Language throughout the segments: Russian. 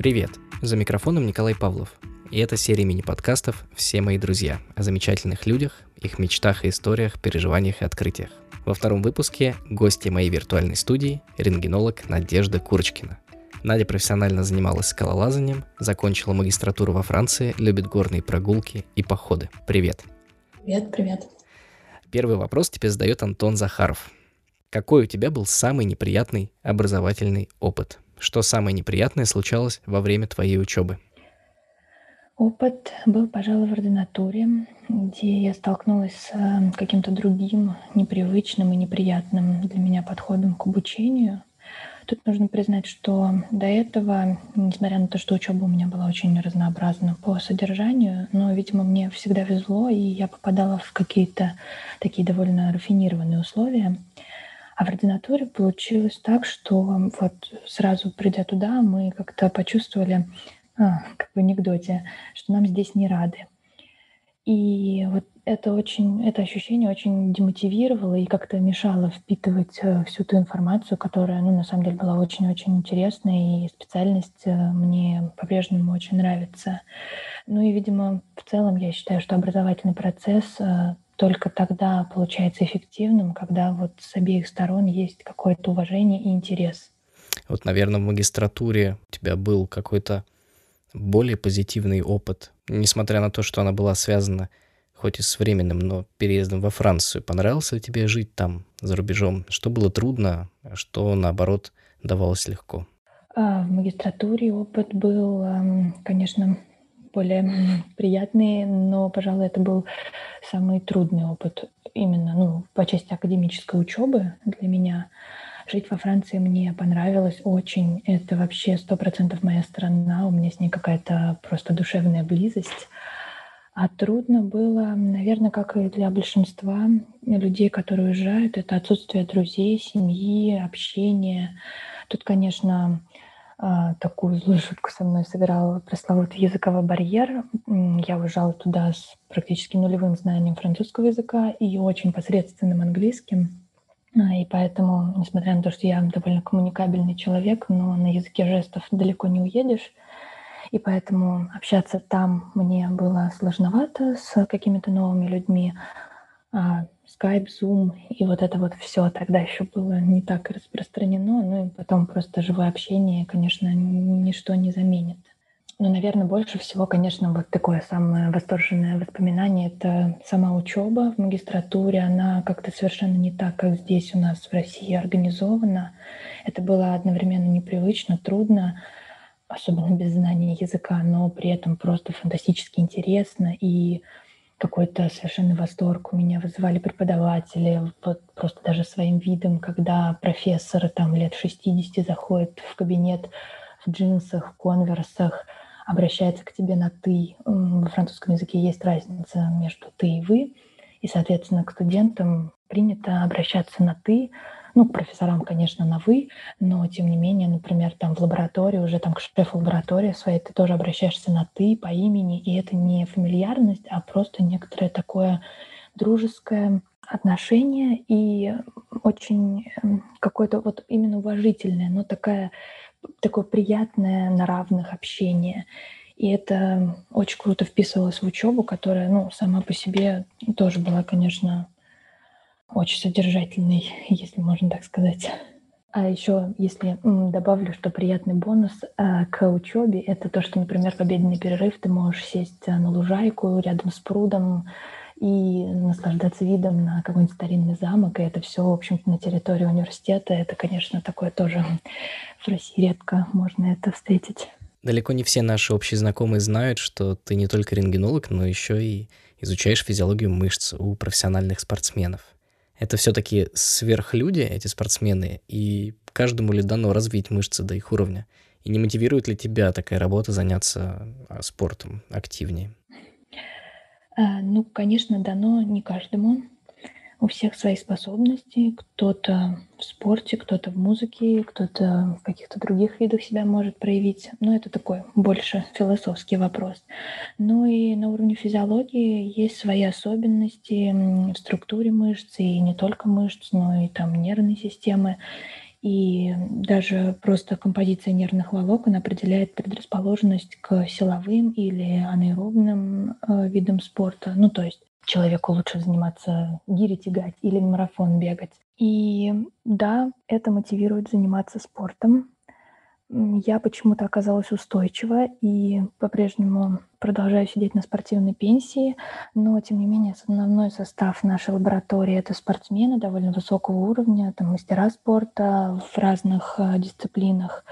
Привет! За микрофоном Николай Павлов. И это серия мини-подкастов «Все мои друзья» о замечательных людях, их мечтах и историях, переживаниях и открытиях. Во втором выпуске гости моей виртуальной студии – рентгенолог Надежда Курочкина. Надя профессионально занималась скалолазанием, закончила магистратуру во Франции, любит горные прогулки и походы. Привет! Привет, привет. Первый вопрос тебе задает Антон Захаров. Какой у тебя был самый неприятный образовательный опыт? Что самое неприятное случалось во время твоей учебы? Опыт был, пожалуй, в ординатуре, где я столкнулась с э, каким-то другим непривычным и неприятным для меня подходом к обучению. Тут нужно признать, что до этого, несмотря на то, что учеба у меня была очень разнообразна по содержанию, но, видимо, мне всегда везло, и я попадала в какие-то такие довольно рафинированные условия. А в ординатуре получилось так, что вот сразу придя туда, мы как-то почувствовали, а, как в анекдоте, что нам здесь не рады. И вот это очень, это ощущение очень демотивировало и как-то мешало впитывать э, всю ту информацию, которая, ну, на самом деле была очень-очень интересной, и специальность э, мне по-прежнему очень нравится. Ну и, видимо, в целом я считаю, что образовательный процесс э, только тогда получается эффективным, когда вот с обеих сторон есть какое-то уважение и интерес. Вот, наверное, в магистратуре у тебя был какой-то более позитивный опыт, несмотря на то, что она была связана хоть и с временным, но переездом во Францию. Понравилось ли тебе жить там, за рубежом? Что было трудно, а что, наоборот, давалось легко? А, в магистратуре опыт был, конечно, более приятные, но, пожалуй, это был самый трудный опыт именно ну, по части академической учебы для меня. Жить во Франции мне понравилось очень. Это вообще сто процентов моя страна. У меня с ней какая-то просто душевная близость. А трудно было, наверное, как и для большинства людей, которые уезжают, это отсутствие друзей, семьи, общения. Тут, конечно, такую злую шутку со мной сыграл пресловутый языковой барьер. Я уезжала туда с практически нулевым знанием французского языка и очень посредственным английским. А, и поэтому, несмотря на то, что я довольно коммуникабельный человек, но на языке жестов далеко не уедешь, и поэтому общаться там мне было сложновато с какими-то новыми людьми. А, Skype, Zoom и вот это вот все тогда еще было не так распространено, ну и потом просто живое общение, конечно, ничто не заменит. Но, наверное, больше всего, конечно, вот такое самое восторженное воспоминание — это сама учеба в магистратуре. Она как-то совершенно не так, как здесь у нас в России организована. Это было одновременно непривычно, трудно, особенно без знания языка, но при этом просто фантастически интересно и какой-то совершенный восторг у меня вызывали преподаватели, вот просто даже своим видом, когда профессор там лет 60 заходит в кабинет в джинсах, в конверсах, обращается к тебе на «ты». Во французском языке есть разница между «ты» и «вы», и, соответственно, к студентам принято обращаться на «ты», ну, к профессорам, конечно, на «вы», но, тем не менее, например, там в лаборатории, уже там к шефу лаборатории своей, ты тоже обращаешься на «ты» по имени, и это не фамильярность, а просто некоторое такое дружеское отношение и очень эм, какое-то вот именно уважительное, но такая, такое приятное на равных общение. И это очень круто вписывалось в учебу, которая, ну, сама по себе тоже была, конечно, очень содержательный, если можно так сказать. А еще, если добавлю, что приятный бонус э, к учебе, это то, что, например, в обеденный перерыв ты можешь сесть э, на лужайку рядом с прудом и наслаждаться видом на какой-нибудь старинный замок. И это все, в общем-то, на территории университета. Это, конечно, такое тоже в России редко можно это встретить. Далеко не все наши общие знакомые знают, что ты не только рентгенолог, но еще и изучаешь физиологию мышц у профессиональных спортсменов это все-таки сверхлюди, эти спортсмены, и каждому ли дано развить мышцы до их уровня? И не мотивирует ли тебя такая работа заняться а, спортом активнее? А, ну, конечно, дано не каждому у всех свои способности. Кто-то в спорте, кто-то в музыке, кто-то в каких-то других видах себя может проявить. Но это такой больше философский вопрос. Ну и на уровне физиологии есть свои особенности в структуре мышц, и не только мышц, но и там нервной системы. И даже просто композиция нервных волокон определяет предрасположенность к силовым или анаэробным э, видам спорта. Ну, то есть человеку лучше заниматься гири тягать или марафон бегать. И да, это мотивирует заниматься спортом. Я почему-то оказалась устойчива и по-прежнему продолжаю сидеть на спортивной пенсии, но тем не менее основной состав нашей лаборатории это спортсмены довольно высокого уровня, там мастера спорта в разных э, дисциплинах.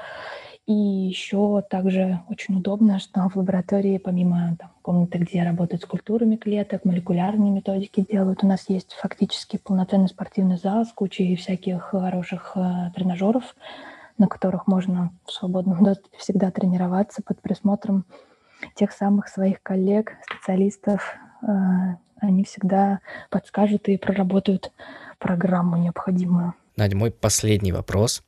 И еще также очень удобно, что в лаборатории, помимо там, комнаты, где работают с культурами клеток, молекулярные методики делают, у нас есть фактически полноценный спортивный зал с кучей всяких хороших э, тренажеров, на которых можно в свободном доступе всегда тренироваться под присмотром тех самых своих коллег, специалистов. Э, они всегда подскажут и проработают программу необходимую. Надя, мой последний вопрос –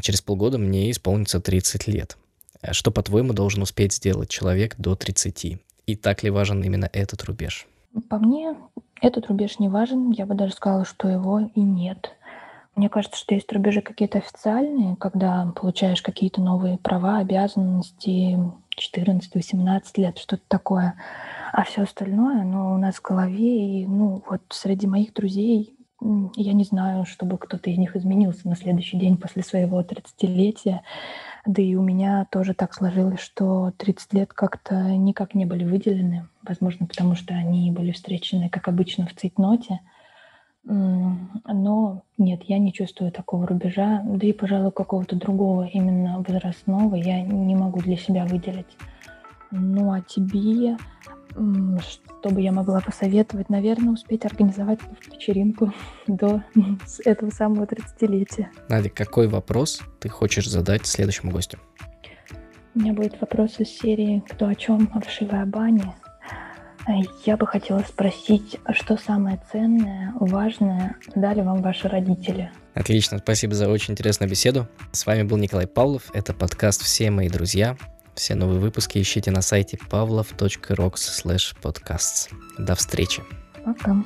через полгода мне исполнится 30 лет. А что, по-твоему, должен успеть сделать человек до 30? И так ли важен именно этот рубеж? По мне, этот рубеж не важен. Я бы даже сказала, что его и нет. Мне кажется, что есть рубежи какие-то официальные, когда получаешь какие-то новые права, обязанности 14-18 лет, что-то такое. А все остальное, ну, у нас в голове, и, ну, вот среди моих друзей я не знаю, чтобы кто-то из них изменился на следующий день после своего 30-летия. Да и у меня тоже так сложилось, что 30 лет как-то никак не были выделены. Возможно, потому что они были встречены, как обычно, в цейтноте. Но нет, я не чувствую такого рубежа, да и, пожалуй, какого-то другого именно возрастного я не могу для себя выделить. Ну а тебе что бы я могла посоветовать? Наверное, успеть организовать вечеринку до этого самого 30-летия. Надя, какой вопрос ты хочешь задать следующему гостю? У меня будет вопрос из серии «Кто о чем?» о вшивой бане. Я бы хотела спросить, что самое ценное, важное дали вам ваши родители? Отлично, спасибо за очень интересную беседу. С вами был Николай Павлов. Это подкаст «Все мои друзья». Все новые выпуски ищите на сайте pavlov.rocks podcasts. До встречи. Пока.